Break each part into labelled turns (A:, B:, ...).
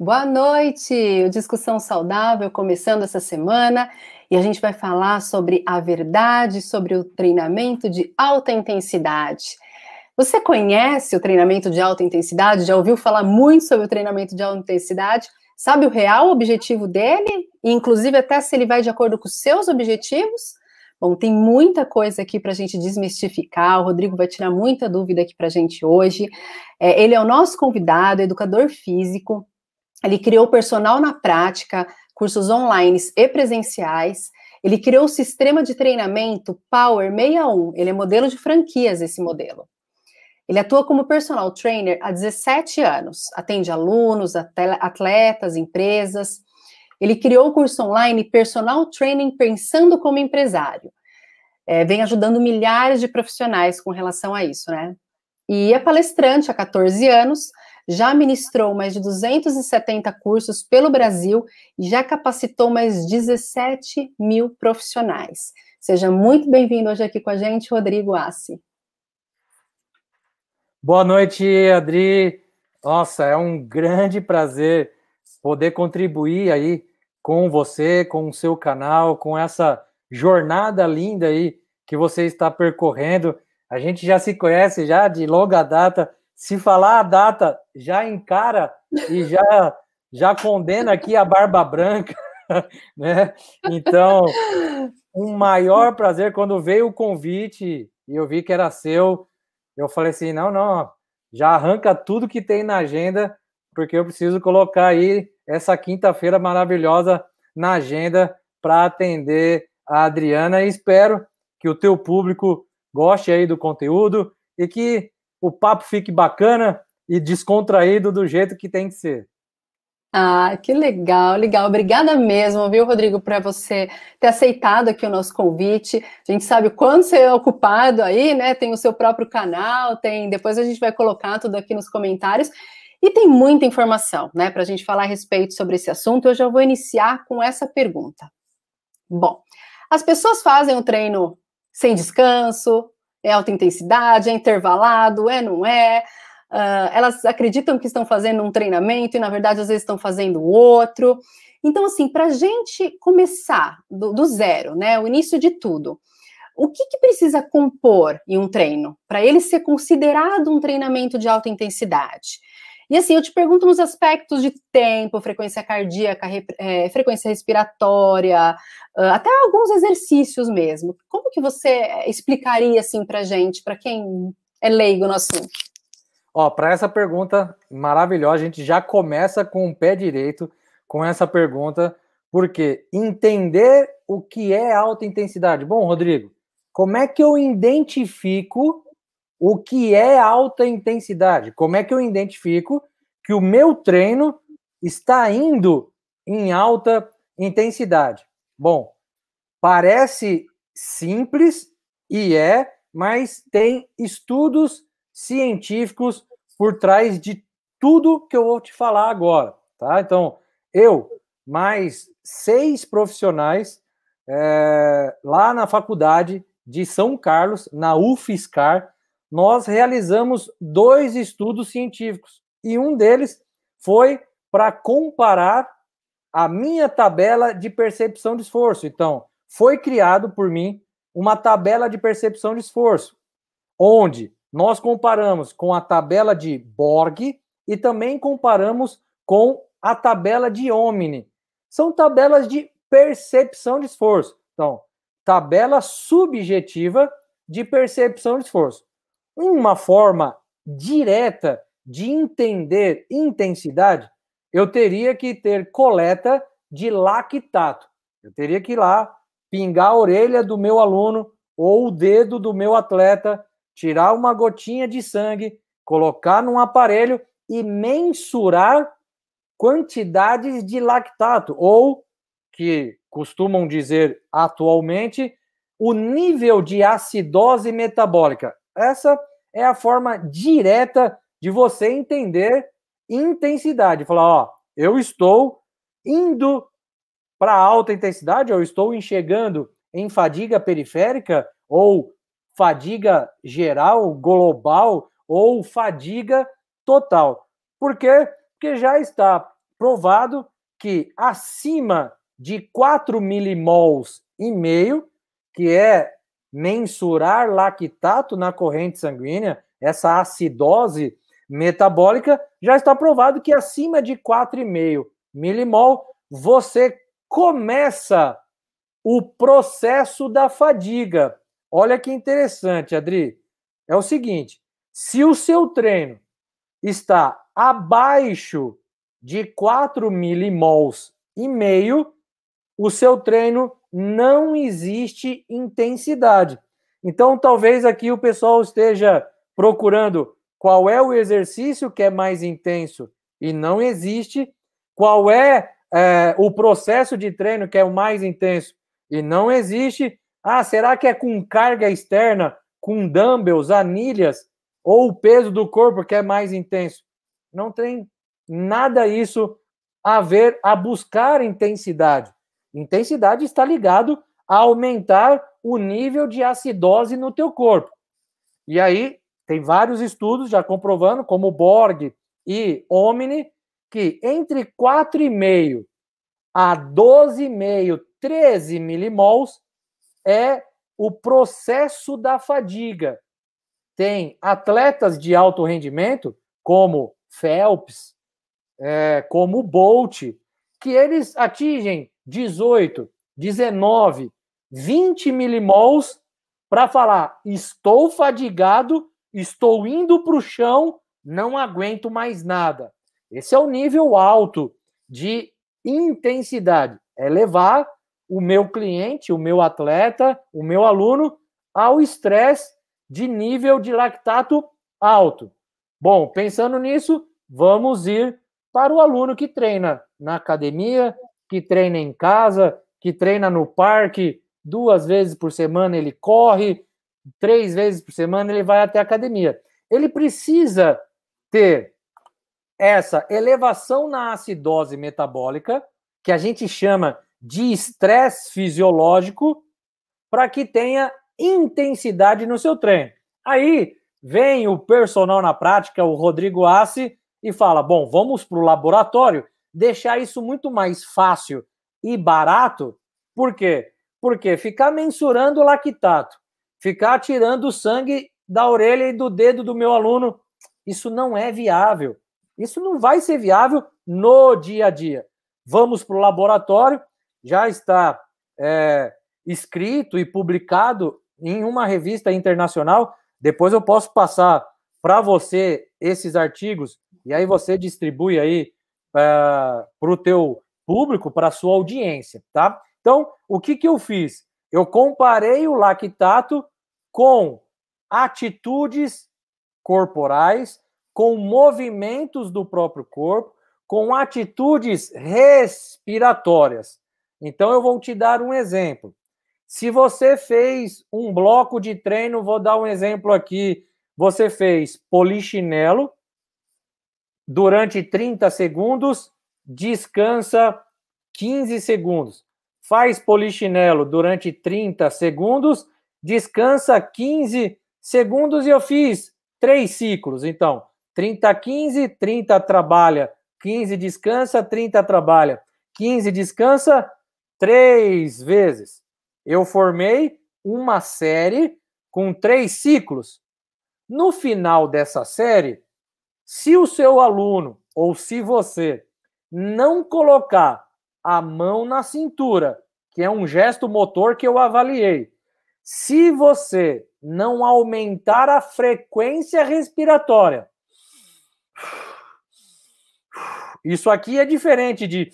A: Boa noite! O Discussão Saudável começando essa semana e a gente vai falar sobre a verdade sobre o treinamento de alta intensidade. Você conhece o treinamento de alta intensidade? Já ouviu falar muito sobre o treinamento de alta intensidade? Sabe o real objetivo dele? Inclusive, até se ele vai de acordo com os seus objetivos? Bom, tem muita coisa aqui para a gente desmistificar. O Rodrigo vai tirar muita dúvida aqui para a gente hoje. É, ele é o nosso convidado, educador físico, ele criou personal na prática, cursos online e presenciais. Ele criou o sistema de treinamento Power 61. Ele é modelo de franquias, esse modelo. Ele atua como personal trainer há 17 anos. Atende alunos, atletas, empresas. Ele criou o curso online Personal Training Pensando como Empresário. É, vem ajudando milhares de profissionais com relação a isso, né? E é palestrante há 14 anos, já ministrou mais de 270 cursos pelo Brasil e já capacitou mais 17 mil profissionais. Seja muito bem-vindo hoje aqui com a gente, Rodrigo Assi.
B: Boa noite, Adri. Nossa, é um grande prazer poder contribuir aí com você, com o seu canal, com essa jornada linda aí que você está percorrendo. A gente já se conhece já de longa data, se falar a data, já encara e já já condena aqui a barba branca, né? Então, um maior prazer quando veio o convite e eu vi que era seu, eu falei assim, não, não, já arranca tudo que tem na agenda, porque eu preciso colocar aí essa quinta-feira maravilhosa na agenda para atender a Adriana e espero que o teu público goste aí do conteúdo e que o papo fique bacana e descontraído do jeito que tem que ser.
A: Ah, que legal, legal. Obrigada mesmo, viu, Rodrigo, para você ter aceitado aqui o nosso convite. A gente sabe o quanto você é ocupado aí, né? Tem o seu próprio canal, tem. Depois a gente vai colocar tudo aqui nos comentários. E tem muita informação, né, para a gente falar a respeito sobre esse assunto. Eu já vou iniciar com essa pergunta. Bom, as pessoas fazem o treino sem descanso, é alta intensidade, é intervalado, é, não é. Uh, elas acreditam que estão fazendo um treinamento e, na verdade, às vezes estão fazendo outro. Então, assim, para a gente começar do, do, zero, né, o início de tudo, o que, que precisa compor em um treino para ele ser considerado um treinamento de alta intensidade? E assim, eu te pergunto nos aspectos de tempo, frequência cardíaca, é, frequência respiratória, até alguns exercícios mesmo. Como que você explicaria assim para gente, para quem é leigo no assunto?
B: Ó, para essa pergunta maravilhosa, a gente já começa com o pé direito com essa pergunta, porque entender o que é alta intensidade. Bom, Rodrigo, como é que eu identifico o que é alta intensidade? Como é que eu identifico que o meu treino está indo em alta intensidade? Bom, parece simples e é, mas tem estudos científicos por trás de tudo que eu vou te falar agora, tá? Então, eu, mais seis profissionais é, lá na faculdade de São Carlos, na UFSCar, nós realizamos dois estudos científicos e um deles foi para comparar a minha tabela de percepção de esforço. Então, foi criado por mim uma tabela de percepção de esforço, onde nós comparamos com a tabela de Borg e também comparamos com a tabela de Omni. São tabelas de percepção de esforço. Então, tabela subjetiva de percepção de esforço uma forma direta de entender intensidade, eu teria que ter coleta de lactato. Eu teria que ir lá, pingar a orelha do meu aluno ou o dedo do meu atleta, tirar uma gotinha de sangue, colocar num aparelho e mensurar quantidades de lactato, ou que costumam dizer atualmente, o nível de acidose metabólica. Essa é a forma direta de você entender intensidade. Falar, ó, eu estou indo para alta intensidade, eu estou enxergando em fadiga periférica ou fadiga geral, global ou fadiga total. Por quê? Porque já está provado que acima de 4 milimols e meio, que é mensurar lactato na corrente sanguínea, essa acidose metabólica, já está provado que acima de 4,5 milimol, você começa o processo da fadiga. Olha que interessante, Adri. É o seguinte: se o seu treino está abaixo de 4 milimols e meio, o seu treino não existe intensidade. Então, talvez aqui o pessoal esteja procurando qual é o exercício que é mais intenso e não existe, qual é, é o processo de treino que é o mais intenso e não existe. Ah, será que é com carga externa, com dumbbells, anilhas, ou o peso do corpo que é mais intenso? Não tem nada isso a ver a buscar intensidade. Intensidade está ligado a aumentar o nível de acidose no teu corpo. E aí tem vários estudos já comprovando, como Borg e Omni, que entre 4,5 a 12,5, 13 milimols é o processo da fadiga. Tem atletas de alto rendimento, como Phelps, é, como Bolt, que eles atingem 18, 19, 20 milimols para falar: estou fadigado, estou indo para o chão, não aguento mais nada. Esse é o nível alto de intensidade. É levar o meu cliente, o meu atleta, o meu aluno ao estresse de nível de lactato alto. Bom, pensando nisso, vamos ir para o aluno que treina na academia, que treina em casa, que treina no parque, duas vezes por semana ele corre, três vezes por semana ele vai até a academia. Ele precisa ter essa elevação na acidose metabólica, que a gente chama de estresse fisiológico, para que tenha intensidade no seu treino. Aí vem o personal na prática, o Rodrigo Assi, e fala: bom, vamos para o laboratório deixar isso muito mais fácil e barato. Por quê? Porque ficar mensurando o lactato, ficar tirando o sangue da orelha e do dedo do meu aluno, isso não é viável. Isso não vai ser viável no dia a dia. Vamos para o laboratório, já está é, escrito e publicado em uma revista internacional. Depois eu posso passar para você esses artigos e aí você distribui aí para o teu público, para a sua audiência, tá? Então, o que, que eu fiz? Eu comparei o lactato com atitudes corporais, com movimentos do próprio corpo, com atitudes respiratórias. Então, eu vou te dar um exemplo. Se você fez um bloco de treino, vou dar um exemplo aqui. Você fez polichinelo durante 30 segundos, descansa 15 segundos. Faz polichinelo durante 30 segundos, descansa 15 segundos e eu fiz três ciclos. Então, 30, 15, 30 trabalha, 15 descansa, 30 trabalha, 15 descansa, três vezes. Eu formei uma série com três ciclos. No final dessa série, se o seu aluno ou se você não colocar a mão na cintura, que é um gesto motor que eu avaliei, se você não aumentar a frequência respiratória, isso aqui é diferente de.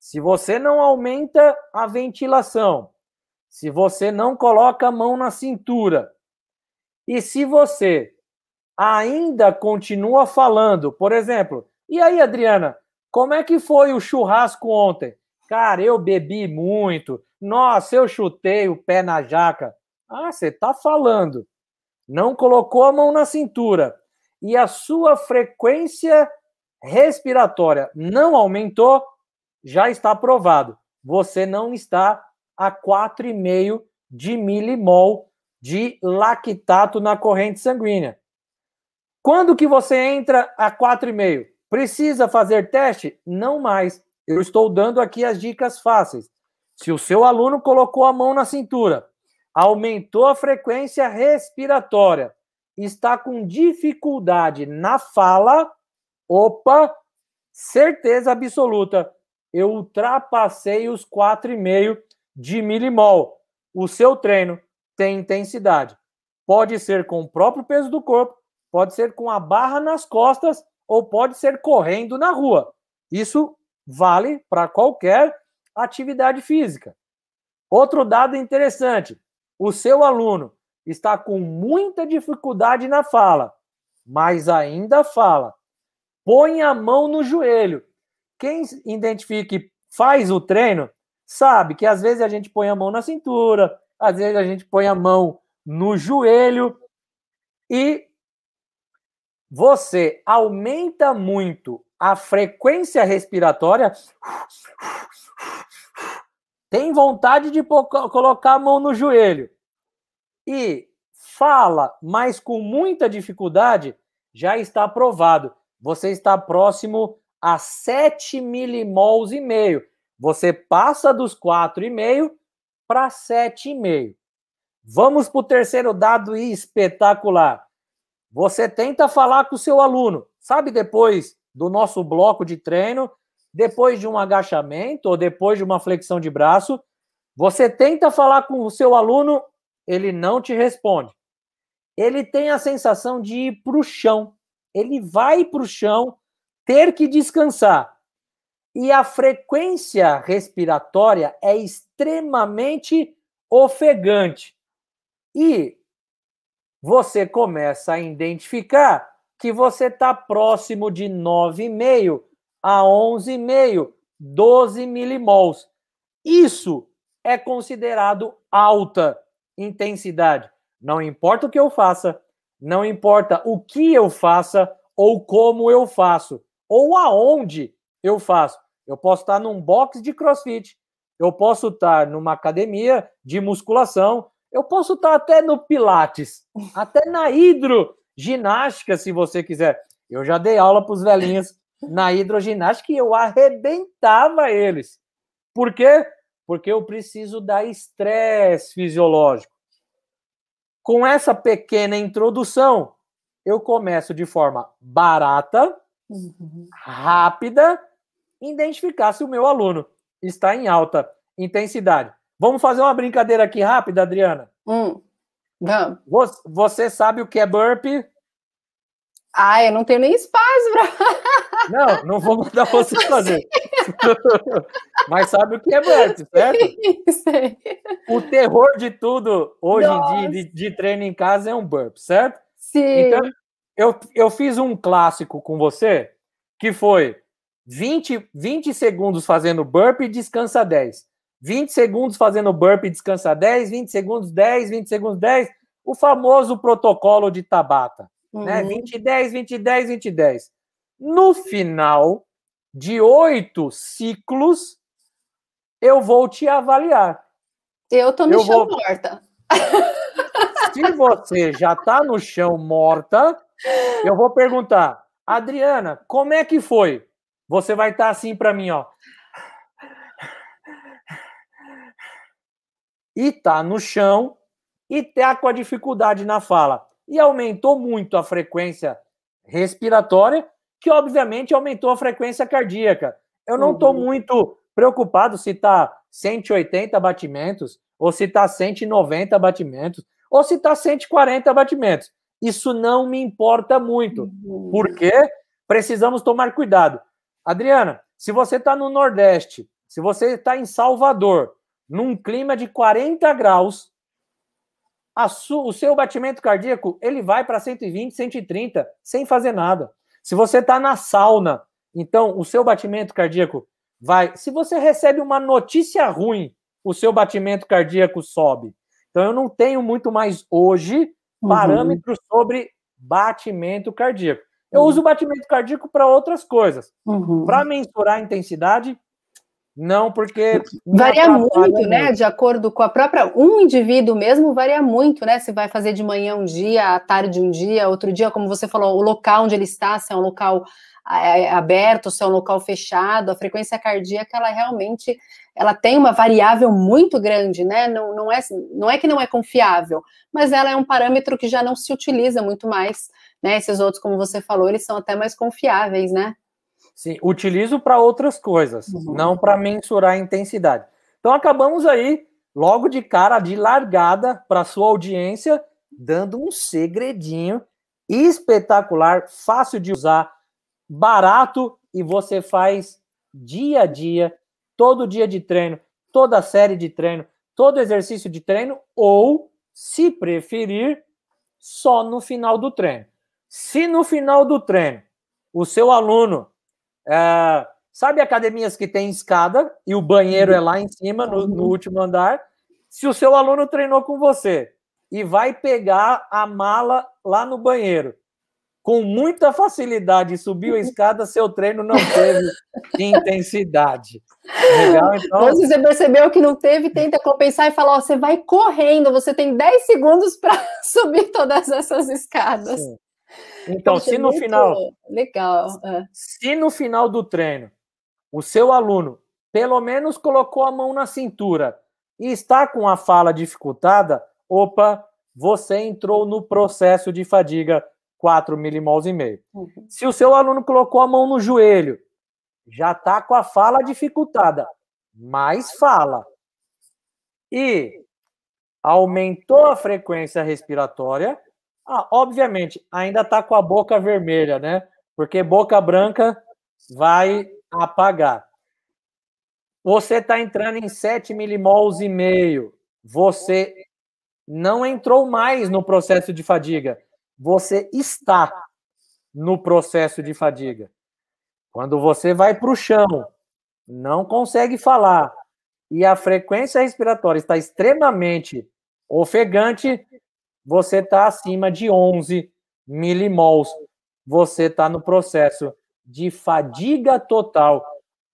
B: Se você não aumenta a ventilação, se você não coloca a mão na cintura, e se você ainda continua falando, por exemplo, e aí, Adriana, como é que foi o churrasco ontem? Cara, eu bebi muito. Nossa, eu chutei o pé na jaca. Ah, você tá falando. Não colocou a mão na cintura e a sua frequência respiratória não aumentou, já está aprovado. Você não está a 4,5 de milimol de lactato na corrente sanguínea. Quando que você entra a 4,5? Precisa fazer teste? Não mais. Eu estou dando aqui as dicas fáceis. Se o seu aluno colocou a mão na cintura, aumentou a frequência respiratória, está com dificuldade na fala, opa, certeza absoluta, eu ultrapassei os 4,5 de milimol. O seu treino tem intensidade. Pode ser com o próprio peso do corpo, pode ser com a barra nas costas ou pode ser correndo na rua. Isso vale para qualquer atividade física. Outro dado interessante: o seu aluno está com muita dificuldade na fala, mas ainda fala. Põe a mão no joelho. Quem identifica e faz o treino sabe que às vezes a gente põe a mão na cintura, às vezes a gente põe a mão no joelho e você aumenta muito a frequência respiratória. Tem vontade de colocar a mão no joelho e fala, mas com muita dificuldade, já está aprovado. Você está próximo a 7 milimols e meio. Você passa dos 4,5 para 7,5. Vamos para o terceiro dado espetacular. Você tenta falar com o seu aluno. Sabe depois do nosso bloco de treino, depois de um agachamento ou depois de uma flexão de braço, você tenta falar com o seu aluno ele não te responde. Ele tem a sensação de ir para o chão. Ele vai para o chão ter que descansar. E a frequência respiratória é extremamente ofegante. E você começa a identificar que você está próximo de 9,5 a 11,5, 12 milimols. Isso é considerado alta intensidade. Não importa o que eu faça, não importa o que eu faça ou como eu faço, ou aonde eu faço. Eu posso estar num box de crossfit, eu posso estar numa academia de musculação, eu posso estar até no Pilates, até na hidroginástica, se você quiser. Eu já dei aula para os velhinhos na hidroginástica e eu arrebentava eles. Por quê? porque eu preciso dar estresse fisiológico. Com essa pequena introdução, eu começo de forma barata, rápida, identificar se o meu aluno está em alta intensidade. Vamos fazer uma brincadeira aqui rápida, Adriana?
A: Hum.
B: Você sabe o que é burpee?
A: Ah, eu não tenho nem espaço
B: para. Não, não vou mandar você fazer. Mas sabe o que é burpee, certo? Sei. O terror de tudo hoje Nossa. em dia de, de, treino em casa é um burp, certo?
A: Sim.
B: Então, eu, eu fiz um clássico com você que foi 20, 20 segundos fazendo burp e descansa 10. 20 segundos fazendo burp e descansa 10, 20 segundos 10, 20 segundos 10. O famoso protocolo de Tabata né? 20, 10, 20, 10, 20, 10. No final de oito ciclos, eu vou te avaliar.
A: Eu tô no eu chão vou... morta.
B: Se você já tá no chão morta, eu vou perguntar, Adriana, como é que foi? Você vai estar tá assim para mim, ó. E tá no chão e tá com a dificuldade na fala e aumentou muito a frequência respiratória, que obviamente aumentou a frequência cardíaca. Eu não estou uhum. muito preocupado se está 180 batimentos, ou se está 190 batimentos, ou se está 140 batimentos. Isso não me importa muito, uhum. porque precisamos tomar cuidado. Adriana, se você está no Nordeste, se você está em Salvador, num clima de 40 graus, o seu batimento cardíaco ele vai para 120, 130, sem fazer nada. Se você está na sauna, então o seu batimento cardíaco vai. Se você recebe uma notícia ruim, o seu batimento cardíaco sobe. Então eu não tenho muito mais hoje uhum. parâmetros uhum. sobre batimento cardíaco. Eu uhum. uso o batimento cardíaco para outras coisas. Uhum. Para mensurar a intensidade, Não, porque.
A: Varia muito, né? De acordo com a própria. Um indivíduo mesmo varia muito, né? Se vai fazer de manhã um dia, à tarde um dia, outro dia, como você falou, o local onde ele está, se é um local é, aberto, se é um local fechado, a frequência cardíaca, ela realmente ela tem uma variável muito grande, né? Não, não, é, não é que não é confiável, mas ela é um parâmetro que já não se utiliza muito mais, né? Esses outros, como você falou, eles são até mais confiáveis, né?
B: Sim, utilizo para outras coisas, uhum. não para mensurar a intensidade. Então acabamos aí, logo de cara, de largada para sua audiência, dando um segredinho espetacular, fácil de usar, barato e você faz dia a dia, todo dia de treino, toda série de treino, todo exercício de treino, ou, se preferir, só no final do treino. Se no final do treino o seu aluno é, sabe academias que tem escada e o banheiro é lá em cima, no, no último andar? Se o seu aluno treinou com você e vai pegar a mala lá no banheiro, com muita facilidade subiu a escada, seu treino não teve intensidade.
A: Legal, então. Se você percebeu que não teve, tenta compensar e fala: ó, você vai correndo, você tem 10 segundos para subir todas essas escadas. Sim.
B: Então, se no final.
A: Legal. É.
B: Se no final do treino o seu aluno pelo menos colocou a mão na cintura e está com a fala dificultada, opa, você entrou no processo de fadiga 4 milimols e meio. Uhum. Se o seu aluno colocou a mão no joelho, já está com a fala dificultada, mais fala. E aumentou a frequência respiratória, ah, obviamente, ainda está com a boca vermelha, né? Porque boca branca vai apagar. Você está entrando em 7 milimols e meio. Você não entrou mais no processo de fadiga. Você está no processo de fadiga. Quando você vai para o chão, não consegue falar e a frequência respiratória está extremamente ofegante, você está acima de 11 milimols. Você está no processo de fadiga total,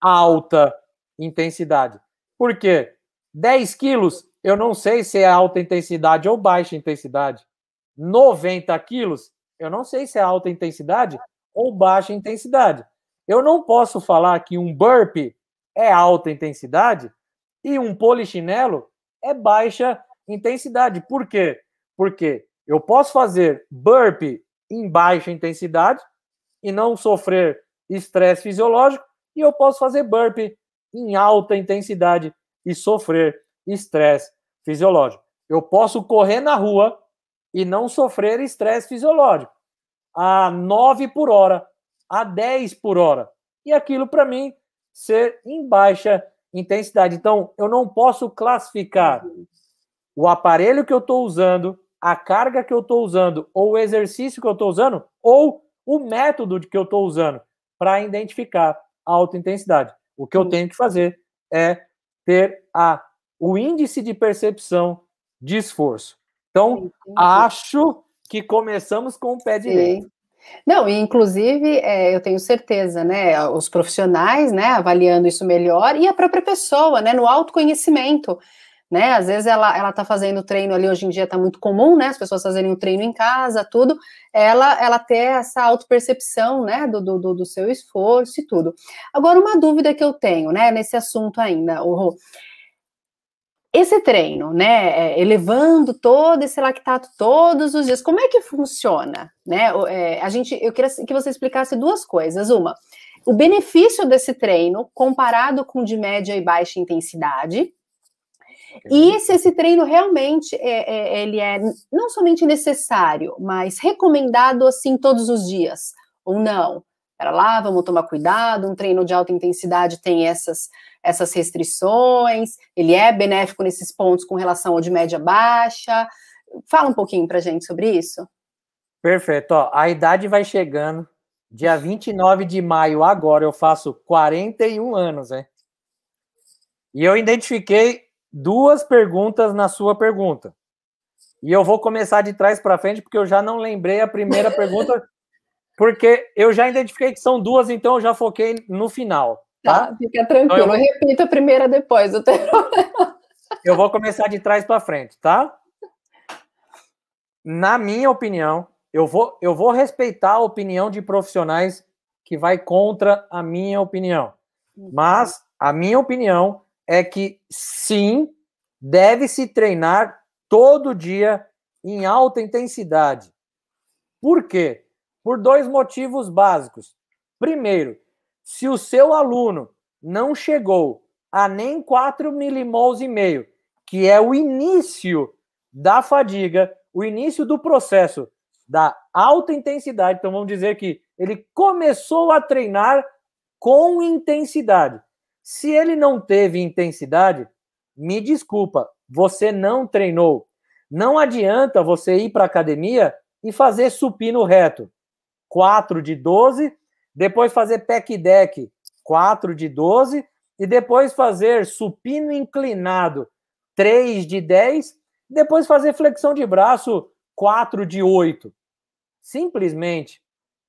B: alta intensidade. Por quê? 10 quilos, eu não sei se é alta intensidade ou baixa intensidade. 90 quilos, eu não sei se é alta intensidade ou baixa intensidade. Eu não posso falar que um burpee é alta intensidade e um polichinelo é baixa intensidade. Por quê? Porque eu posso fazer burpee em baixa intensidade e não sofrer estresse fisiológico, e eu posso fazer burpee em alta intensidade e sofrer estresse fisiológico. Eu posso correr na rua e não sofrer estresse fisiológico a 9 por hora, a 10 por hora. E aquilo para mim ser em baixa intensidade. Então, eu não posso classificar o aparelho que eu estou usando a carga que eu estou usando, ou o exercício que eu estou usando, ou o método que eu estou usando para identificar a alta intensidade. O que eu tenho que fazer é ter a, o índice de percepção de esforço. Então, acho que começamos com o pé direito.
A: Não, e inclusive é, eu tenho certeza, né? Os profissionais, né, avaliando isso melhor, e a própria pessoa, né, no autoconhecimento né? Às vezes ela, ela tá fazendo treino ali, hoje em dia tá muito comum, né? As pessoas fazerem o treino em casa, tudo, ela, ela ter essa autopercepção, né? Do, do, do seu esforço e tudo. Agora, uma dúvida que eu tenho, né, nesse assunto ainda, o esse treino, né, é, elevando todo esse lactato todos os dias, como é que funciona, né? É, a gente, eu queria que você explicasse duas coisas. Uma, o benefício desse treino comparado com de média e baixa intensidade, e se esse treino realmente é, é, ele é não somente necessário, mas recomendado assim todos os dias, ou não? Para lá, vamos tomar cuidado. Um treino de alta intensidade tem essas, essas restrições, ele é benéfico nesses pontos com relação ao de média baixa. Fala um pouquinho para gente sobre isso.
B: Perfeito. Ó, a idade vai chegando. Dia 29 de maio, agora, eu faço 41 anos, né? E eu identifiquei duas perguntas na sua pergunta. E eu vou começar de trás para frente, porque eu já não lembrei a primeira pergunta, porque eu já identifiquei que são duas, então eu já foquei no final.
A: Tá, tá? fica tranquilo. Então, eu, eu repito a primeira depois, tem problema.
B: Eu vou começar de trás para frente, tá? Na minha opinião, eu vou, eu vou respeitar a opinião de profissionais que vai contra a minha opinião. Uhum. Mas a minha opinião é que sim, deve-se treinar todo dia em alta intensidade. Por quê? Por dois motivos básicos. Primeiro, se o seu aluno não chegou a nem 4 milimols e meio, que é o início da fadiga, o início do processo da alta intensidade, então vamos dizer que ele começou a treinar com intensidade. Se ele não teve intensidade, me desculpa, você não treinou. Não adianta você ir para a academia e fazer supino reto. 4 de 12, depois fazer pec deck, 4 de 12, e depois fazer supino inclinado, 3 de 10, depois fazer flexão de braço, 4 de 8. Simplesmente,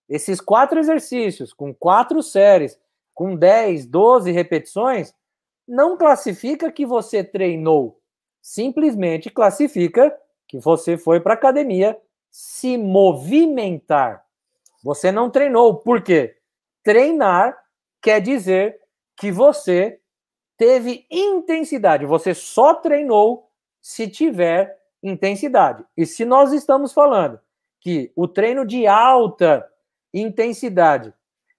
B: esses quatro exercícios, com quatro séries, com 10, 12 repetições, não classifica que você treinou. Simplesmente classifica que você foi para academia se movimentar. Você não treinou. Por quê? Treinar quer dizer que você teve intensidade. Você só treinou se tiver intensidade. E se nós estamos falando que o treino de alta intensidade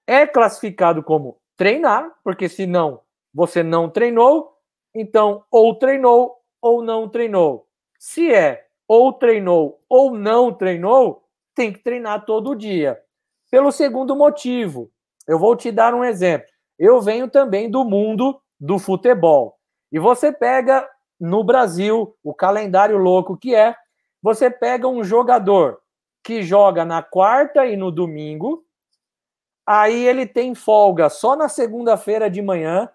B: é classificado como treinar, porque senão você não treinou, então ou treinou ou não treinou. Se é ou treinou ou não treinou, tem que treinar todo dia. Pelo segundo motivo, eu vou te dar um exemplo. Eu venho também do mundo do futebol. E você pega no Brasil o calendário louco que é, você pega um jogador que joga na quarta e no domingo, Aí ele tem folga só na segunda-feira de manhã.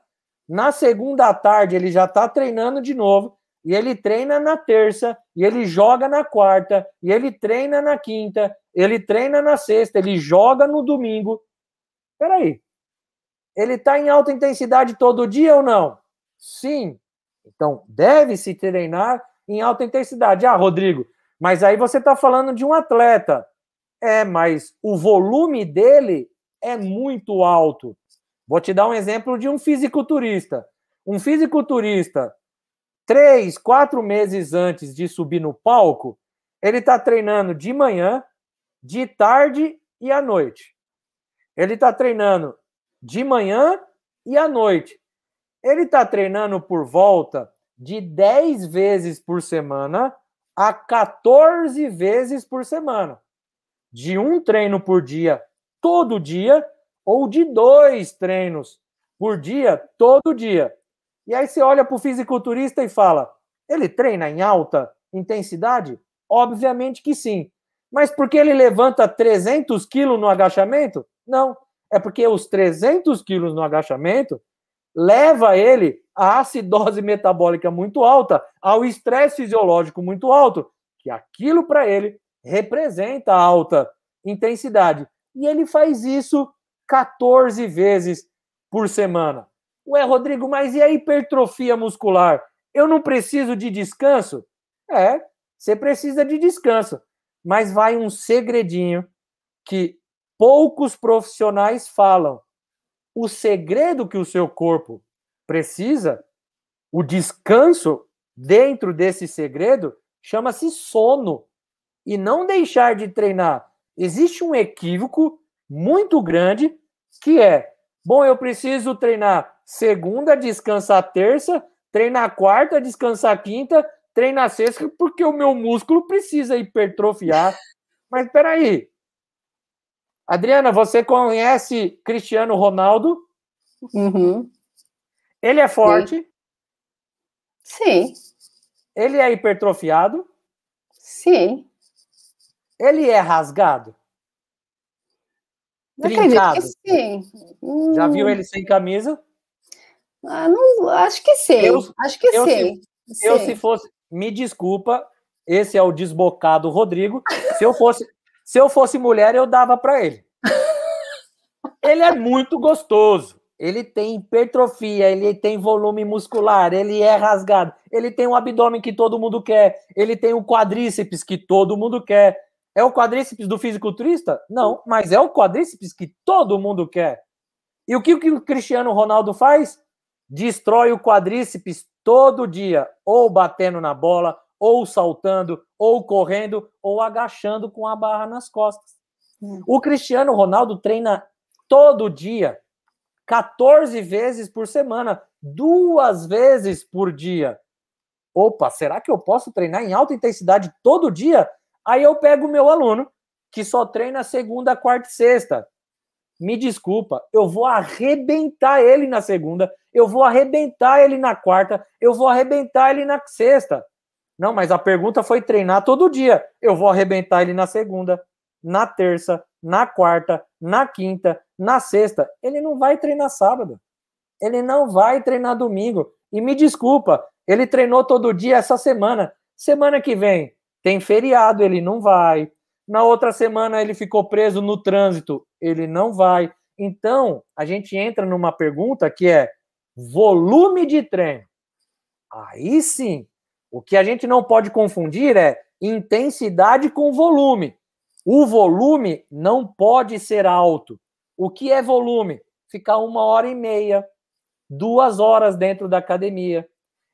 B: Na segunda tarde ele já está treinando de novo. E ele treina na terça, e ele joga na quarta, e ele treina na quinta, ele treina na sexta, ele joga no domingo. Peraí. Ele está em alta intensidade todo dia ou não? Sim. Então, deve-se treinar em alta intensidade. Ah, Rodrigo, mas aí você está falando de um atleta. É, mas o volume dele é muito alto. Vou te dar um exemplo de um fisiculturista. Um fisiculturista, três, quatro meses antes de subir no palco, ele está treinando de manhã, de tarde e à noite. Ele está treinando de manhã e à noite. Ele está treinando por volta de 10 vezes por semana a 14 vezes por semana. De um treino por dia todo dia ou de dois treinos por dia, todo dia. E aí você olha para o fisiculturista e fala: ele treina em alta intensidade? Obviamente que sim. Mas porque ele levanta 300 quilos no agachamento? Não. É porque os 300 quilos no agachamento leva ele à acidose metabólica muito alta, ao estresse fisiológico muito alto, que aquilo para ele representa alta intensidade. E ele faz isso 14 vezes por semana. Ué, Rodrigo, mas e a hipertrofia muscular? Eu não preciso de descanso? É, você precisa de descanso. Mas vai um segredinho que poucos profissionais falam. O segredo que o seu corpo precisa, o descanso dentro desse segredo, chama-se sono. E não deixar de treinar existe um equívoco muito grande que é: bom, eu preciso treinar segunda, descansar terça, treinar quarta, descansar quinta, treinar sexta, porque o meu músculo precisa hipertrofiar. Mas peraí. Adriana, você conhece Cristiano Ronaldo?
A: Uhum.
B: Ele é forte?
A: Sim.
B: Ele é hipertrofiado?
A: Sim.
B: Ele é rasgado?
A: Trincado? sim.
B: Já viu ele sem camisa?
A: Ah, não, acho que sim. Eu, acho que eu, sim.
B: Se, eu, se fosse. Me desculpa, esse é o desbocado Rodrigo. Se eu fosse, se eu fosse mulher, eu dava para ele. Ele é muito gostoso. ele tem hipertrofia, ele tem volume muscular, ele é rasgado, ele tem o abdômen que todo mundo quer, ele tem o quadríceps que todo mundo quer. É o quadríceps do fisiculturista? Não, mas é o quadríceps que todo mundo quer. E o que, o Cristiano Ronaldo faz? Destrói o quadríceps todo dia, ou batendo na bola, ou saltando, ou correndo, ou agachando com a barra nas costas. Hum. O Cristiano Ronaldo treina todo dia 14 vezes por semana, duas vezes por dia. Opa, será que eu posso treinar em alta intensidade todo dia? Aí eu pego o meu aluno, que só treina segunda, quarta e sexta. Me desculpa, eu vou arrebentar ele na segunda, eu vou arrebentar ele na quarta, eu vou arrebentar ele na sexta. Não, mas a pergunta foi treinar todo dia. Eu vou arrebentar ele na segunda, na terça, na quarta, na quinta, na sexta. Ele não vai treinar sábado. Ele não vai treinar domingo. E me desculpa, ele treinou todo dia essa semana. Semana que vem tem feriado, ele não vai. Na outra semana ele ficou preso no trânsito, ele não vai. Então, a gente entra numa pergunta que é volume de treino. Aí sim, o que a gente não pode confundir é intensidade com volume. O volume não pode ser alto. O que é volume? Ficar uma hora e meia, duas horas dentro da academia.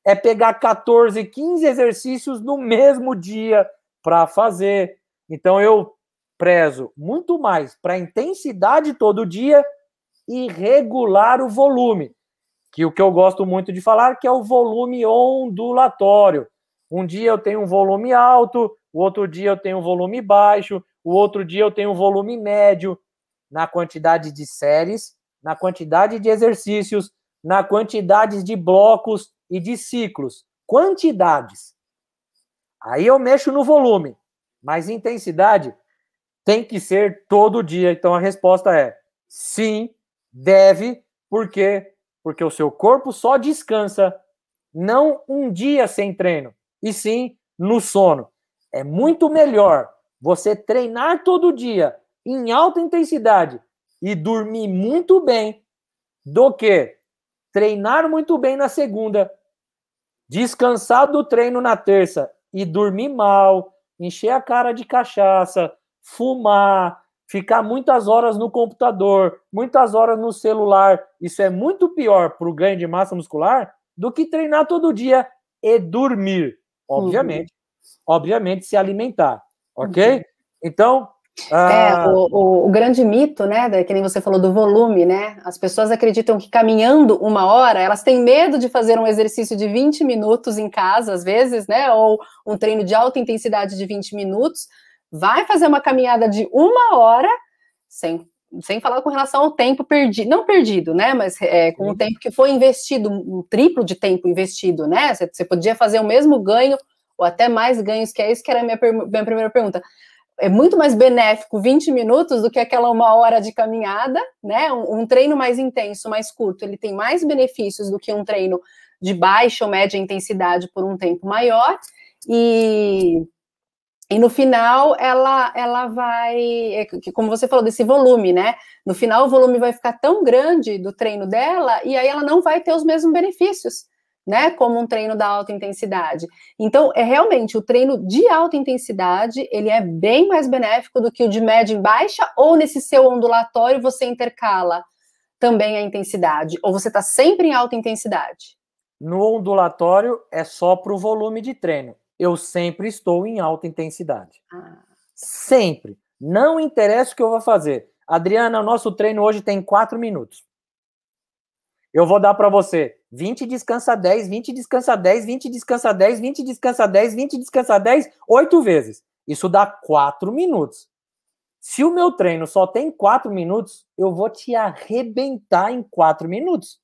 B: É pegar 14, 15 exercícios no mesmo dia para fazer. Então eu prezo muito mais para intensidade todo dia e regular o volume, que o que eu gosto muito de falar que é o volume ondulatório. Um dia eu tenho um volume alto, o outro dia eu tenho um volume baixo, o outro dia eu tenho um volume médio na quantidade de séries, na quantidade de exercícios, na quantidade de blocos e de ciclos. Quantidades. Aí eu mexo no volume, mas intensidade tem que ser todo dia. Então a resposta é sim, deve, por quê? Porque o seu corpo só descansa não um dia sem treino, e sim no sono. É muito melhor você treinar todo dia em alta intensidade e dormir muito bem do que treinar muito bem na segunda, descansar do treino na terça e dormir mal, encher a cara de cachaça, fumar, ficar muitas horas no computador, muitas horas no celular. Isso é muito pior para o ganho de massa muscular do que treinar todo dia e dormir. Obviamente, uhum. obviamente se alimentar. Ok? Uhum. Então.
A: É, ah, o, o, o, grande mito, né, que nem você falou do volume, né? As pessoas acreditam que caminhando uma hora, elas têm medo de fazer um exercício de 20 minutos em casa, às vezes, né? Ou um treino de alta intensidade de 20 minutos. Vai fazer uma caminhada de uma hora, sem, sem falar com relação ao tempo perdido, não perdido, né? Mas é, com o tempo que foi investido, um triplo de tempo investido, né? Você, você podia fazer o mesmo ganho ou até mais ganhos, que é isso que era a minha, minha primeira pergunta. É muito mais benéfico 20 minutos do que aquela uma hora de caminhada, né? Um, um treino mais intenso, mais curto, ele tem mais benefícios do que um treino de baixa ou média intensidade por um tempo maior. E, e no final ela, ela vai, é, como você falou, desse volume, né? No final o volume vai ficar tão grande do treino dela e aí ela não vai ter os mesmos benefícios né, como um treino da alta intensidade. Então, é realmente o treino de alta intensidade, ele é bem mais benéfico do que o de média em baixa, ou nesse seu ondulatório você intercala também a intensidade, ou você está sempre em alta intensidade?
B: No ondulatório é só para o volume de treino. Eu sempre estou em alta intensidade. Ah. Sempre. Não interessa o que eu vou fazer. Adriana, o nosso treino hoje tem quatro minutos. Eu vou dar para você 20 descansa 10, 20 descansa 10, 20 descansa 10, 20 descansa 10, 20 descansa 10, oito vezes. Isso dá 4 minutos. Se o meu treino só tem 4 minutos, eu vou te arrebentar em 4 minutos.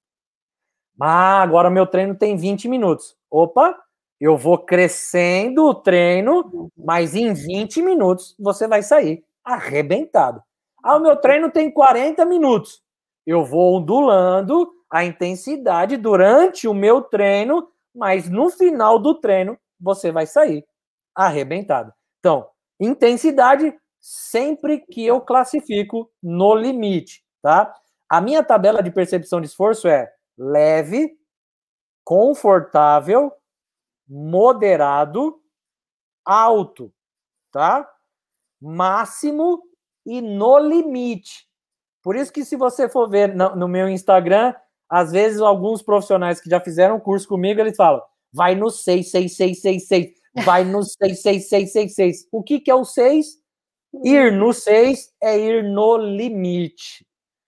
B: Ah, agora meu treino tem 20 minutos. Opa, eu vou crescendo o treino, mas em 20 minutos você vai sair arrebentado. Ah, o meu treino tem 40 minutos. Eu vou ondulando a intensidade durante o meu treino, mas no final do treino você vai sair arrebentado. Então, intensidade sempre que eu classifico no limite, tá? A minha tabela de percepção de esforço é leve, confortável, moderado, alto, tá? Máximo e no limite. Por isso que se você for ver no, meu Instagram, às vezes alguns profissionais que já fizeram curso comigo, eles falam, vai no 6, 6, 6, 6, 6, vai no 6, 6, 6, 6, 6. O que, que é o 6? Ir no 6 é ir no limite.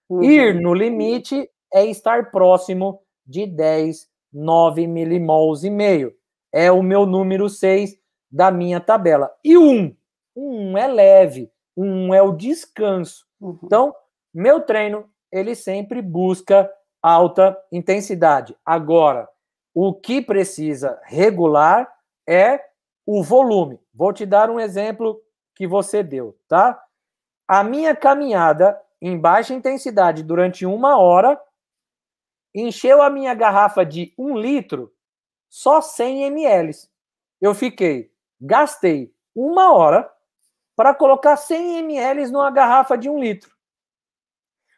B: Uhum. Ir no limite é estar próximo de 10, 9 milimols e meio. É o meu número 6 da minha tabela. E 1? 1 é leve, 1 é o descanso. Uhum. Então, meu treino, ele sempre busca alta intensidade. Agora, o que precisa regular é o volume. Vou te dar um exemplo que você deu, tá? A minha caminhada em baixa intensidade durante uma hora encheu a minha garrafa de um litro só 100 ml. Eu fiquei, gastei uma hora para colocar 100 ml numa garrafa de um litro.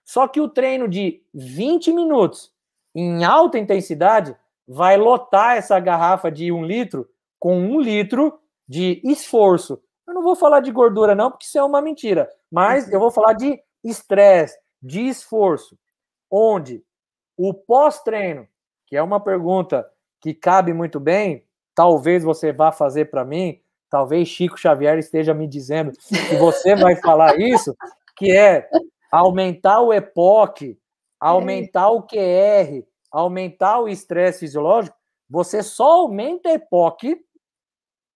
B: Só que o treino de 20 minutos em alta intensidade vai lotar essa garrafa de um litro com um litro de esforço. Eu não vou falar de gordura, não, porque isso é uma mentira. Mas eu vou falar de estresse, de esforço. Onde o pós-treino, que é uma pergunta que cabe muito bem, talvez você vá fazer para mim, talvez Chico Xavier esteja me dizendo que você vai falar isso, que é aumentar o EPOC, aumentar o QR, aumentar o estresse fisiológico, você só aumenta EPOC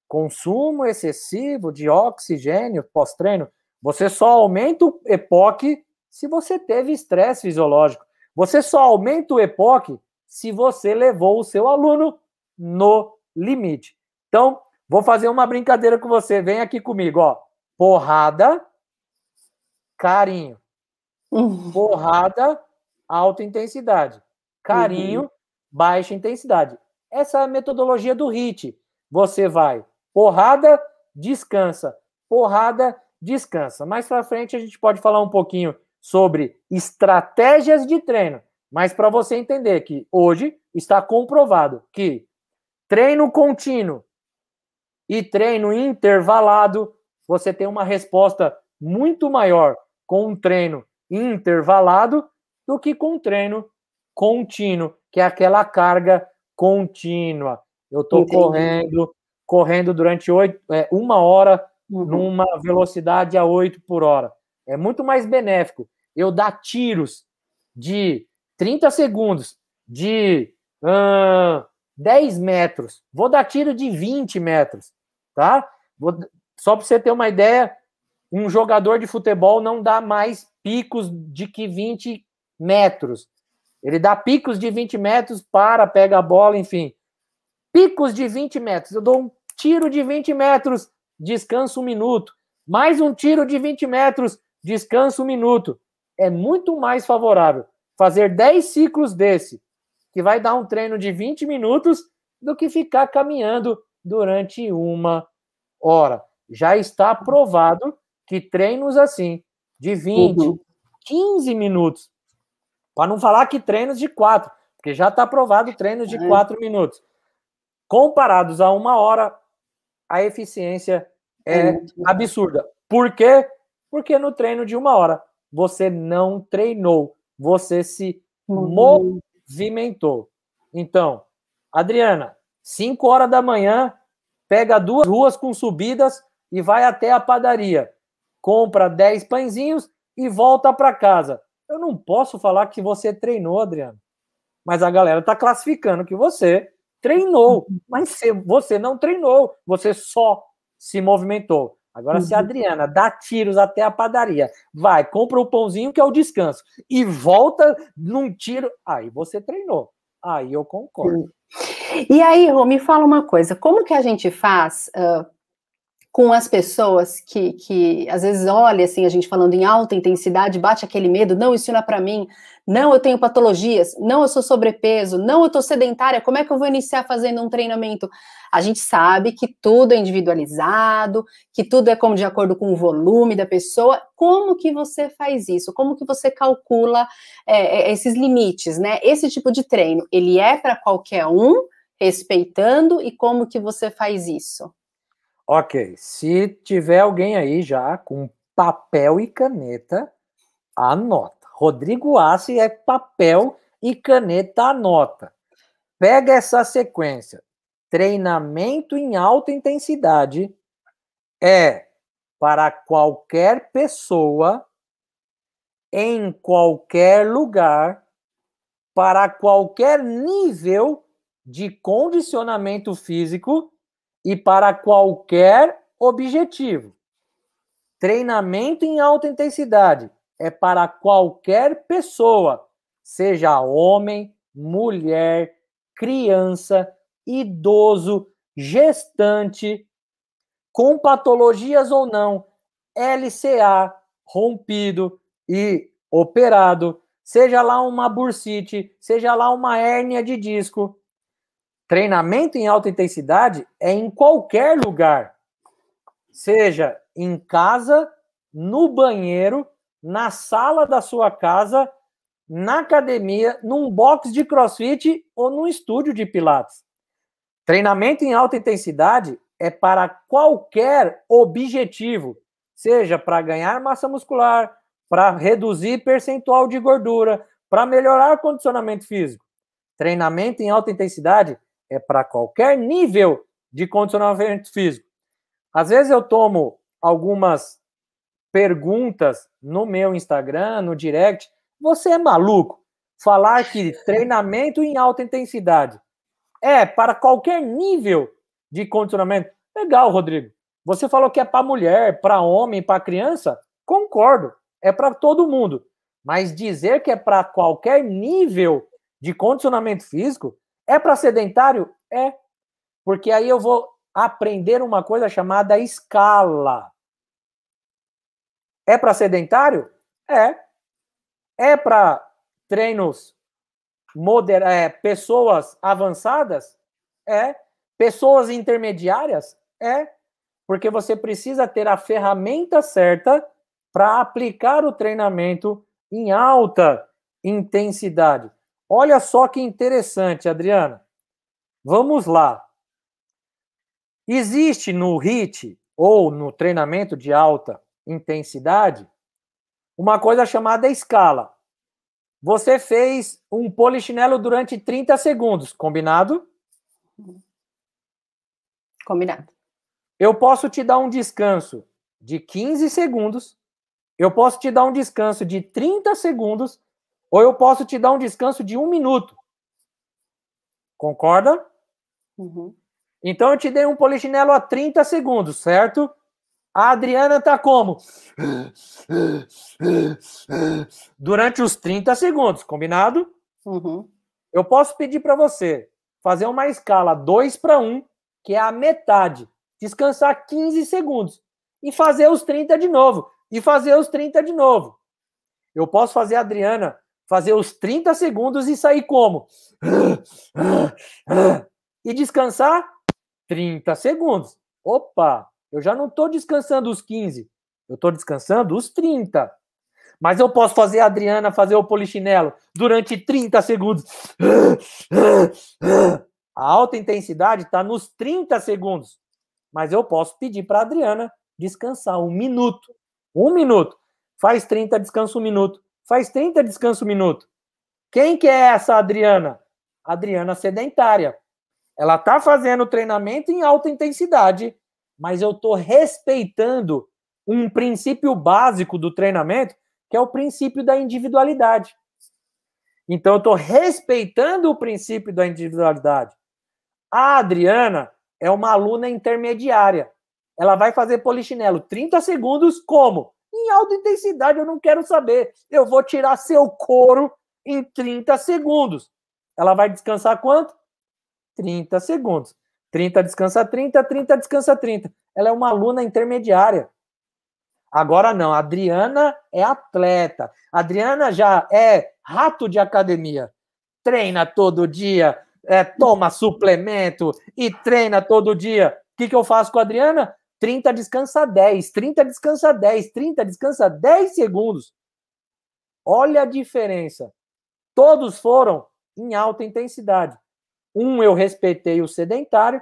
B: consumo excessivo de oxigênio pós-treino, você só aumenta o EPOC se você teve estresse fisiológico. Você só aumenta o EPOC se você levou o seu aluno no limite. Então, vou fazer uma brincadeira com você. Vem aqui comigo, ó. Porrada, carinho. Uhum. Porrada, alta intensidade. Carinho, uhum. baixa intensidade. Essa é a metodologia do HIT. Você vai Porrada, descansa. Porrada, descansa. Mais para frente a gente pode falar um pouquinho sobre estratégias de treino, mas para você entender que hoje está comprovado que treino contínuo e treino intervalado, você tem uma resposta muito maior com um treino intervalado do que com um treino contínuo, que é aquela carga contínua. Eu estou correndo, correndo durante oito, é, uma hora uhum. numa velocidade a 8 por hora. É muito mais benéfico eu dar tiros de 30 segundos, de uh, 10 metros. Vou dar tiro de 20 metros, tá? Vou, só para você ter uma ideia, um jogador de futebol não dá mais picos de que 20 metros. Ele dá picos de 20 metros, para, pega a bola, enfim. Picos de 20 metros. Eu dou um tiro de 20 metros, descansa um minuto. Mais um tiro de 20 metros, descansa um minuto. É muito mais favorável fazer 10 ciclos desse, que vai dar um treino de 20 minutos, do que ficar caminhando durante uma hora. Já está provado que treinos assim, de 20, uhum. 15 minutos, para não falar que treinos de 4, porque já está provado treinos de 4 é. minutos, comparados a uma hora, a eficiência é, é absurda. Por quê? Porque no treino de uma hora você não treinou, você se uhum. movimentou. Então, Adriana, 5 horas da manhã, pega duas ruas com subidas e vai até a padaria. Compra 10 pãezinhos e volta para casa. Eu não posso falar que você treinou, Adriana. Mas a galera está classificando que você treinou, mas você não treinou, você só se movimentou. Agora, se a uhum. Adriana dá tiros até a padaria, vai, compra o pãozinho que é o descanso e volta num tiro, aí você treinou. Aí eu concordo.
A: E aí, Rô, me fala uma coisa: como que a gente faz uh, com as pessoas que, que às vezes olha assim, a gente falando em alta intensidade, bate aquele medo, não, isso não é para mim, não, eu tenho patologias, não, eu sou sobrepeso, não, eu estou sedentária, como é que eu vou iniciar fazendo um treinamento? A gente sabe que tudo é individualizado, que tudo é como de acordo com o volume da pessoa. Como que você faz isso? Como que você calcula é, é esses limites, né? Esse tipo de treino, ele é para qualquer um, respeitando, e como que você faz isso?
B: Ok, se tiver alguém aí já com papel e caneta, anota. Rodrigo Assi é papel e caneta, anota. Pega essa sequência. Treinamento em alta intensidade é para qualquer pessoa, em qualquer lugar, para qualquer nível de condicionamento físico e para qualquer objetivo. Treinamento em alta intensidade é para qualquer pessoa, seja homem, mulher, criança, idoso, gestante, com patologias ou não, LCA, rompido e operado, seja lá uma bursite, seja lá uma hérnia de disco, Treinamento em alta intensidade é em qualquer lugar, seja em casa, no banheiro, na sala da sua casa, na academia, num box de crossfit ou num estúdio de pilates. Treinamento em alta intensidade é para qualquer objetivo, seja para ganhar massa muscular, para reduzir percentual de gordura, para melhorar condicionamento físico. Treinamento em alta intensidade é para qualquer nível de condicionamento físico. Às vezes eu tomo algumas perguntas no meu Instagram, no direct. Você é maluco? Falar que treinamento em alta intensidade é para qualquer nível de condicionamento. Legal, Rodrigo. Você falou que é para mulher, para homem, para criança? Concordo. É para todo mundo. Mas dizer que é para qualquer nível de condicionamento físico, é para sedentário? É. Porque aí eu vou aprender uma coisa chamada escala. É para sedentário? É. É para treinos moder é, pessoas avançadas? É. Pessoas intermediárias? É. Porque você precisa ter a ferramenta certa para aplicar o treinamento em alta intensidade. Olha só que interessante, Adriana. Vamos lá. Existe no HIT ou no treinamento de alta intensidade uma coisa chamada escala. Você fez um polichinelo durante 30 segundos, combinado?
A: Combinado.
B: Eu posso te dar um descanso de 15 segundos, eu posso te dar um descanso de 30 segundos ou eu posso te dar um descanso de um minuto. Concorda?
A: Uhum.
B: Então eu te dei um polichinelo a 30 segundos, certo? A Adriana tá como? Durante os 30 segundos, combinado?
A: Uhum.
B: Eu posso pedir para você fazer uma escala 2 para 1, que é a metade. Descansar 15 segundos. E fazer os 30 de novo. E fazer os 30 de novo. Eu posso fazer a Adriana fazer os 30 segundos e sair como? E descansar 30 segundos. Opa, eu já não estou descansando os 15, eu estou descansando os 30. Mas eu posso fazer a Adriana fazer o polichinelo durante 30 segundos. A alta intensidade está nos 30 segundos. Mas eu posso pedir para a Adriana descansar um minuto. Um minuto. Faz 30, descansa um minuto faz 30 descanso minuto. Quem que é essa Adriana? Adriana sedentária. Ela está fazendo treinamento em alta intensidade, mas eu estou respeitando um princípio básico do treinamento, que é o princípio da individualidade. Então, eu estou respeitando o princípio da individualidade. A Adriana é uma aluna intermediária. Ela vai fazer polichinelo 30 segundos como? Em alta intensidade eu não quero saber. Eu vou tirar seu couro em 30 segundos. Ela vai descansar quanto? 30 segundos. 30 descansa 30, 30 descansa 30. ela é uma aluna intermediária. Agora não, a Adriana é atleta. A Adriana já é rato de academia. Treina todo dia, é, toma suplemento e treina todo dia. O que, que eu faço com a Adriana? 30 descansa 10, 30 descansa 10, 30 descansa 10 segundos. Olha a diferença. Todos foram em alta intensidade. Um eu respeitei o sedentário,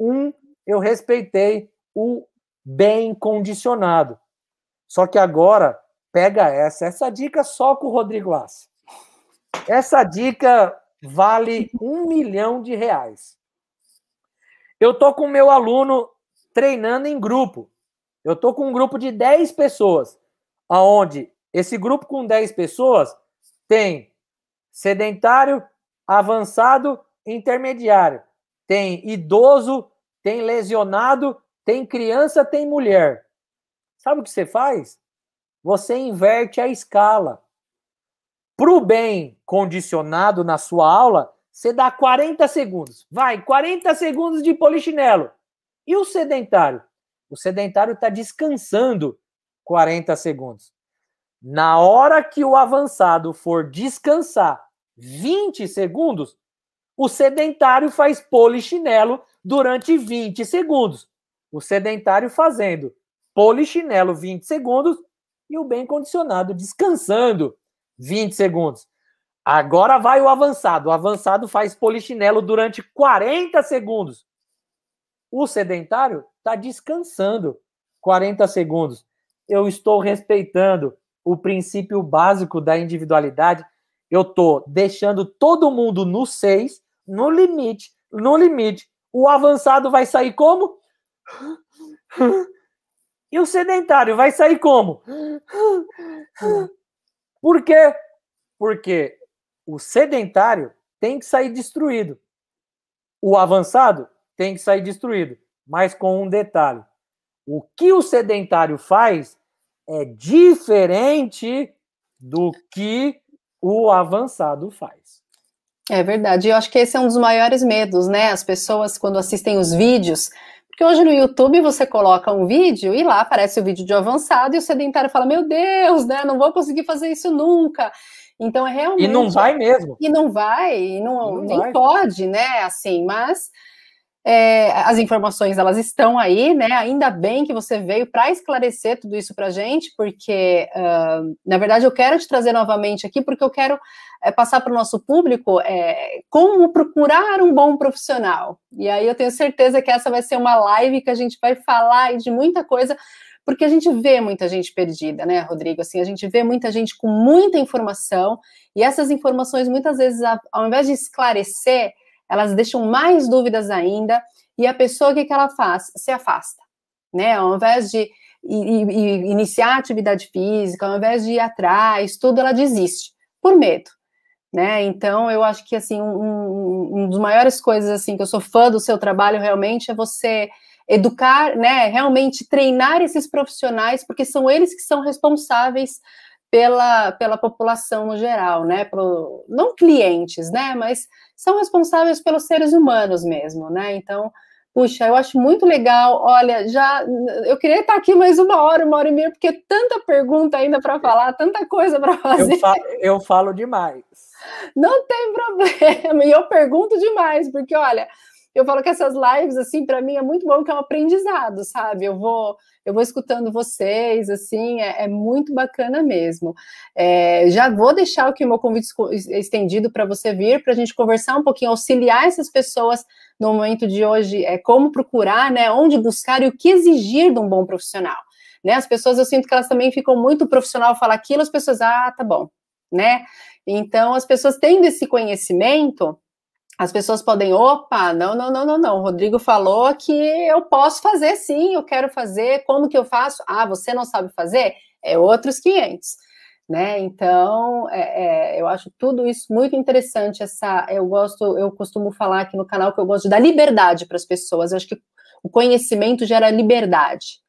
B: um eu respeitei o bem condicionado. Só que agora, pega essa. Essa dica só com o Rodrigo Assi. Essa dica vale um milhão de reais. Eu tô com meu aluno treinando em grupo. Eu tô com um grupo de 10 pessoas, aonde esse grupo com 10 pessoas tem sedentário, avançado, intermediário. Tem idoso, tem lesionado, tem criança, tem mulher. Sabe o que você faz? Você inverte a escala. Para o bem condicionado na sua aula, você dá 40 segundos. Vai, 40 segundos de polichinelo. E o sedentário? O sedentário está descansando 40 segundos. Na hora que o avançado for descansar 20 segundos, o sedentário faz polichinelo durante 20 segundos. O sedentário fazendo polichinelo 20 segundos e o bem condicionado descansando 20 segundos. Agora vai o avançado. O avançado faz polichinelo durante 40 segundos. O sedentário está descansando 40 segundos. Eu estou respeitando o princípio básico da individualidade. Eu estou deixando todo mundo no 6, no limite, no limite. O avançado vai sair como? E o sedentário vai sair como? Por quê? Porque o sedentário tem que sair destruído. O avançado tem que sair destruído. Mas com um detalhe: o que o sedentário faz é diferente do que o avançado faz.
A: É verdade. Eu acho que esse é um dos maiores medos, né? As pessoas, quando assistem os vídeos, porque hoje no YouTube você coloca um vídeo e lá aparece o vídeo de avançado e o sedentário fala: Meu Deus, né? Não vou conseguir fazer isso nunca. Então é realmente.
B: E não vai mesmo.
A: E não vai, e não, não nem vai. pode, né? Assim, mas é, as informações elas estão aí, né? Ainda bem que você veio para esclarecer tudo isso para gente, porque uh, na verdade eu quero te trazer novamente aqui, porque eu quero é, passar para o nosso público é, como procurar um bom profissional. E aí eu tenho certeza que essa vai ser uma live que a gente vai falar de muita coisa, porque a gente vê muita gente perdida, né, Rodrigo? Assim, a gente vê muita gente com muita informação, e essas informações, muitas vezes, ao invés de esclarecer, elas deixam mais dúvidas ainda, e a pessoa, o que, que ela faz? Se afasta, né? Ao invés de iniciar atividade física, ao invés de ir atrás, tudo, ela desiste, por medo né? Então eu acho que assim um, um dos maiores coisas assim que eu sou fã do seu trabalho realmente é você educar, né? Realmente treinar esses profissionais porque são eles que são responsáveis pela, pela população no geral, né? Pro, não clientes, né? Mas são responsáveis pelos seres humanos mesmo, né? Então Puxa, eu acho muito legal. Olha, já eu queria estar aqui mais uma hora, uma hora e meia, porque tanta pergunta ainda para falar, tanta coisa para fazer.
B: Eu falo, eu falo demais.
A: Não tem problema. E eu pergunto demais, porque olha, eu falo que essas lives, assim, para mim é muito bom, que é um aprendizado, sabe? Eu vou, eu vou escutando vocês, assim, é, é muito bacana mesmo. É, já vou deixar aqui o meu convite estendido para você vir, para a gente conversar um pouquinho, auxiliar essas pessoas no momento de hoje, é como procurar, né? Onde buscar e o que exigir de um bom profissional. Né, as pessoas, eu sinto que elas também ficam muito profissional falar aquilo, as pessoas, ah, tá bom, né? Então, as pessoas tendo esse conhecimento, as pessoas podem, opa, não, não, não, não, não. O Rodrigo falou que eu posso fazer sim, eu quero fazer. Como que eu faço? Ah, você não sabe fazer? É outros 500. Né? Então, é, é, eu acho tudo isso muito interessante. Essa, eu gosto, eu costumo falar aqui no canal que eu gosto de dar liberdade para as pessoas. Eu acho que o conhecimento gera liberdade,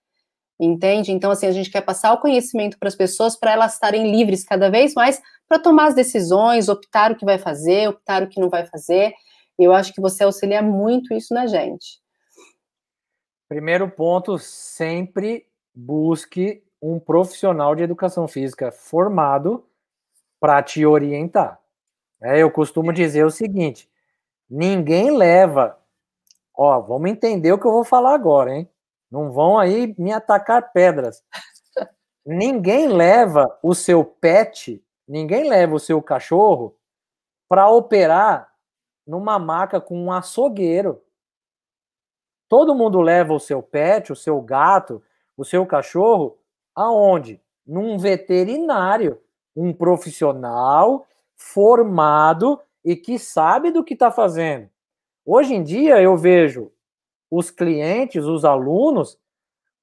A: entende? Então, assim, a gente quer passar o conhecimento para as pessoas para elas estarem livres cada vez mais para tomar as decisões, optar o que vai fazer, optar o que não vai fazer. Eu acho que você auxilia muito isso na gente.
B: Primeiro ponto, sempre busque um profissional de educação física formado para te orientar. É, eu costumo dizer o seguinte: ninguém leva. Ó, vamos entender o que eu vou falar agora, hein? Não vão aí me atacar pedras. ninguém leva o seu pet, ninguém leva o seu cachorro para operar numa maca com um açougueiro. Todo mundo leva o seu pet, o seu gato, o seu cachorro aonde? Num veterinário, um profissional formado e que sabe do que está fazendo. Hoje em dia eu vejo os clientes, os alunos,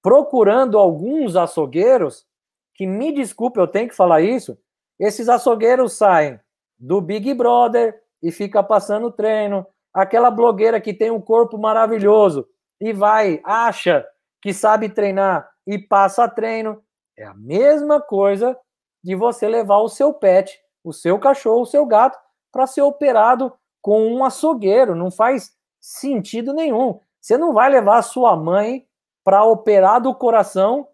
B: procurando alguns açougueiros, que me desculpe, eu tenho que falar isso, esses açougueiros saem do Big Brother e fica passando treino, aquela blogueira que tem um corpo maravilhoso e vai, acha que sabe treinar e passa treino. É a mesma coisa de você levar o seu pet, o seu cachorro, o seu gato, para ser operado com um açougueiro. Não faz sentido nenhum. Você não vai levar a sua mãe para operar do coração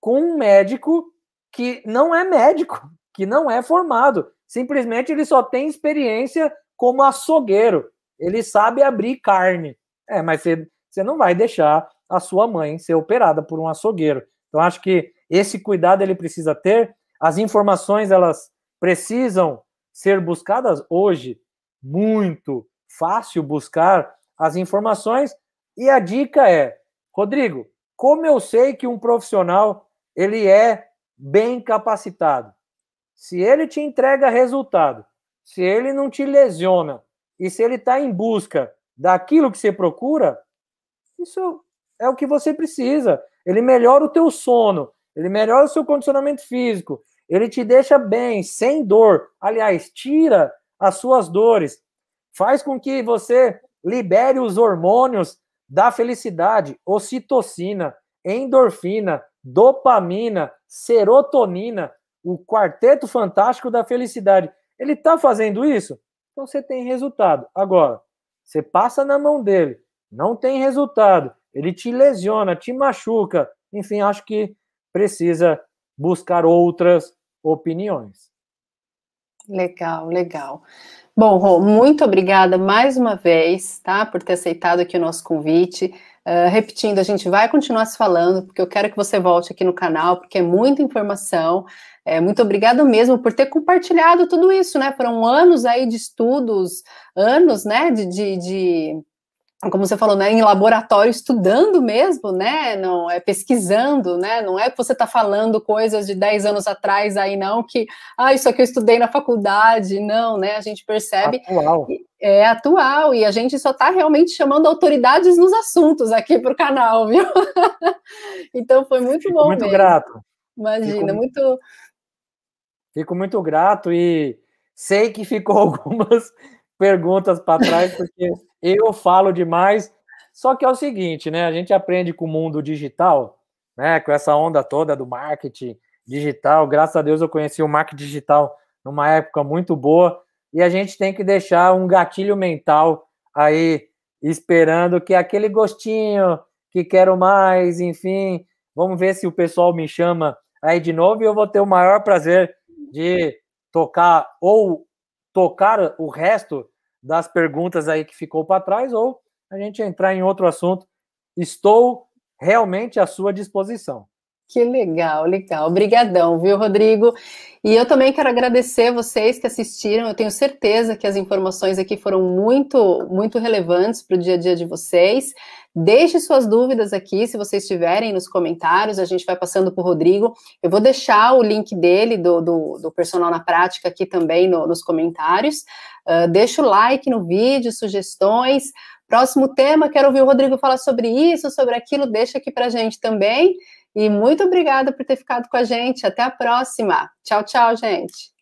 B: com um médico que não é médico, que não é formado. Simplesmente ele só tem experiência como açougueiro. Ele sabe abrir carne. É, mas você, você não vai deixar a sua mãe ser operada por um açougueiro. Então, acho que esse cuidado ele precisa ter. As informações elas precisam ser buscadas hoje. Muito fácil buscar as informações. E a dica é, Rodrigo, como eu sei que um profissional ele é bem capacitado? Se ele te entrega resultado, se ele não te lesiona e se ele está em busca daquilo que você procura, isso é o que você precisa. Ele melhora o teu sono, ele melhora o seu condicionamento físico, ele te deixa bem, sem dor. Aliás, tira as suas dores, faz com que você libere os hormônios da felicidade, ocitocina, endorfina, dopamina, serotonina, o quarteto fantástico da felicidade. Ele está fazendo isso? Então você tem resultado. Agora, você passa na mão dele, não tem resultado, ele te lesiona, te machuca. Enfim, acho que precisa buscar outras opiniões.
A: Legal, legal. Bom, Rô, muito obrigada mais uma vez, tá, por ter aceitado aqui o nosso convite. Uh, repetindo, a gente vai continuar se falando, porque eu quero que você volte aqui no canal, porque é muita informação. É, muito obrigada mesmo por ter compartilhado tudo isso, né? Foram anos aí de estudos, anos, né, de, de, de como você falou, né, em laboratório estudando mesmo, né, não é pesquisando, né, não é que você está falando coisas de 10 anos atrás aí não que, ah, isso aqui eu estudei na faculdade, não, né, a gente percebe
B: atual.
A: é atual e a gente só está realmente chamando autoridades nos assuntos aqui para o canal, viu? então foi muito
B: Fico
A: bom
B: muito
A: mesmo.
B: grato.
A: Imagina,
B: Fico,
A: muito
B: Fico muito grato e sei que ficou algumas perguntas para trás porque eu falo demais. Só que é o seguinte, né? A gente aprende com o mundo digital, né? Com essa onda toda do marketing digital. Graças a Deus eu conheci o marketing digital numa época muito boa. E a gente tem que deixar um gatilho mental aí esperando que aquele gostinho que quero mais, enfim, vamos ver se o pessoal me chama aí de novo e eu vou ter o maior prazer de tocar ou tocar o resto das perguntas aí que ficou para trás ou a gente entrar em outro assunto. Estou realmente à sua disposição.
A: Que legal, legal. Obrigadão, viu, Rodrigo? E eu também quero agradecer vocês que assistiram. Eu tenho certeza que as informações aqui foram muito, muito relevantes para o dia a dia de vocês. Deixe suas dúvidas aqui, se vocês tiverem nos comentários, a gente vai passando para o Rodrigo. Eu vou deixar o link dele, do, do, do personal na prática, aqui também no, nos comentários. Uh, deixa o like no vídeo, sugestões. Próximo tema, quero ouvir o Rodrigo falar sobre isso, sobre aquilo, deixa aqui para a gente também. E muito obrigada por ter ficado com a gente. Até a próxima. Tchau, tchau, gente.